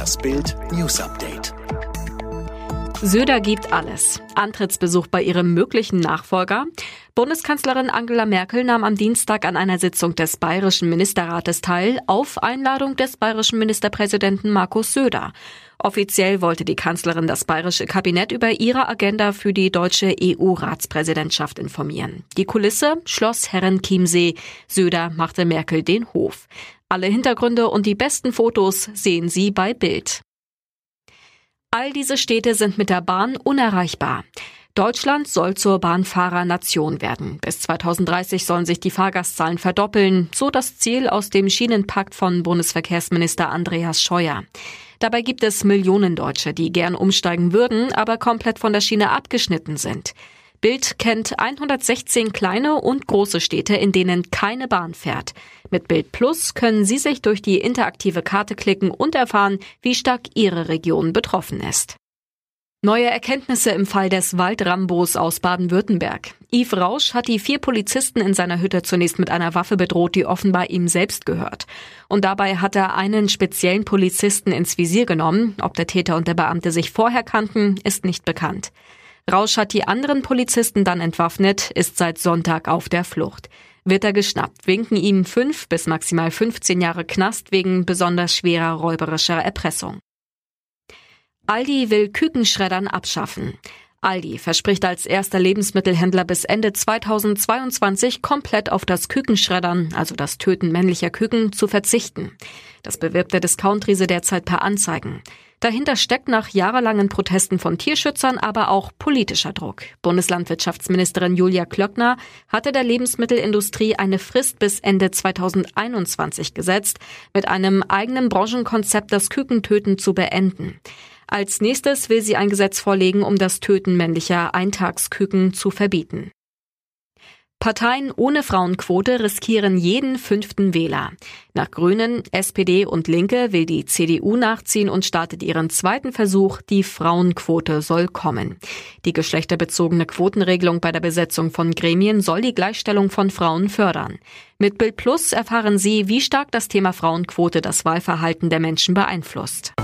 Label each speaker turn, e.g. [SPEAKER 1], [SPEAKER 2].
[SPEAKER 1] Das Bild News Update.
[SPEAKER 2] Söder gibt alles. Antrittsbesuch bei ihrem möglichen Nachfolger. Bundeskanzlerin Angela Merkel nahm am Dienstag an einer Sitzung des Bayerischen Ministerrates teil, auf Einladung des bayerischen Ministerpräsidenten Markus Söder. Offiziell wollte die Kanzlerin das bayerische Kabinett über ihre Agenda für die deutsche EU-Ratspräsidentschaft informieren. Die Kulisse Schloss Herrenchiemsee. Söder machte Merkel den Hof. Alle Hintergründe und die besten Fotos sehen Sie bei Bild. All diese Städte sind mit der Bahn unerreichbar. Deutschland soll zur Bahnfahrernation werden. Bis 2030 sollen sich die Fahrgastzahlen verdoppeln, so das Ziel aus dem Schienenpakt von Bundesverkehrsminister Andreas Scheuer. Dabei gibt es Millionen Deutsche, die gern umsteigen würden, aber komplett von der Schiene abgeschnitten sind. Bild kennt 116 kleine und große Städte, in denen keine Bahn fährt. Mit Bild Plus können Sie sich durch die interaktive Karte klicken und erfahren, wie stark Ihre Region betroffen ist. Neue Erkenntnisse im Fall des Waldrambos aus Baden-Württemberg. Yves Rausch hat die vier Polizisten in seiner Hütte zunächst mit einer Waffe bedroht, die offenbar ihm selbst gehört. Und dabei hat er einen speziellen Polizisten ins Visier genommen. Ob der Täter und der Beamte sich vorher kannten, ist nicht bekannt. Rausch hat die anderen Polizisten dann entwaffnet, ist seit Sonntag auf der Flucht. Wird er geschnappt, winken ihm fünf bis maximal 15 Jahre Knast wegen besonders schwerer räuberischer Erpressung. Aldi will Kükenschreddern abschaffen. Aldi verspricht als erster Lebensmittelhändler bis Ende 2022 komplett auf das Kükenschreddern, also das Töten männlicher Küken, zu verzichten. Das bewirbt der Discountriese derzeit per Anzeigen. Dahinter steckt nach jahrelangen Protesten von Tierschützern aber auch politischer Druck. Bundeslandwirtschaftsministerin Julia Klöckner hatte der Lebensmittelindustrie eine Frist bis Ende 2021 gesetzt, mit einem eigenen Branchenkonzept das Kükentöten zu beenden. Als nächstes will sie ein Gesetz vorlegen, um das Töten männlicher Eintagsküken zu verbieten. Parteien ohne Frauenquote riskieren jeden fünften Wähler. Nach Grünen, SPD und Linke will die CDU nachziehen und startet ihren zweiten Versuch, die Frauenquote soll kommen. Die geschlechterbezogene Quotenregelung bei der Besetzung von Gremien soll die Gleichstellung von Frauen fördern. Mit Bild Plus erfahren Sie, wie stark das Thema Frauenquote das Wahlverhalten der Menschen beeinflusst.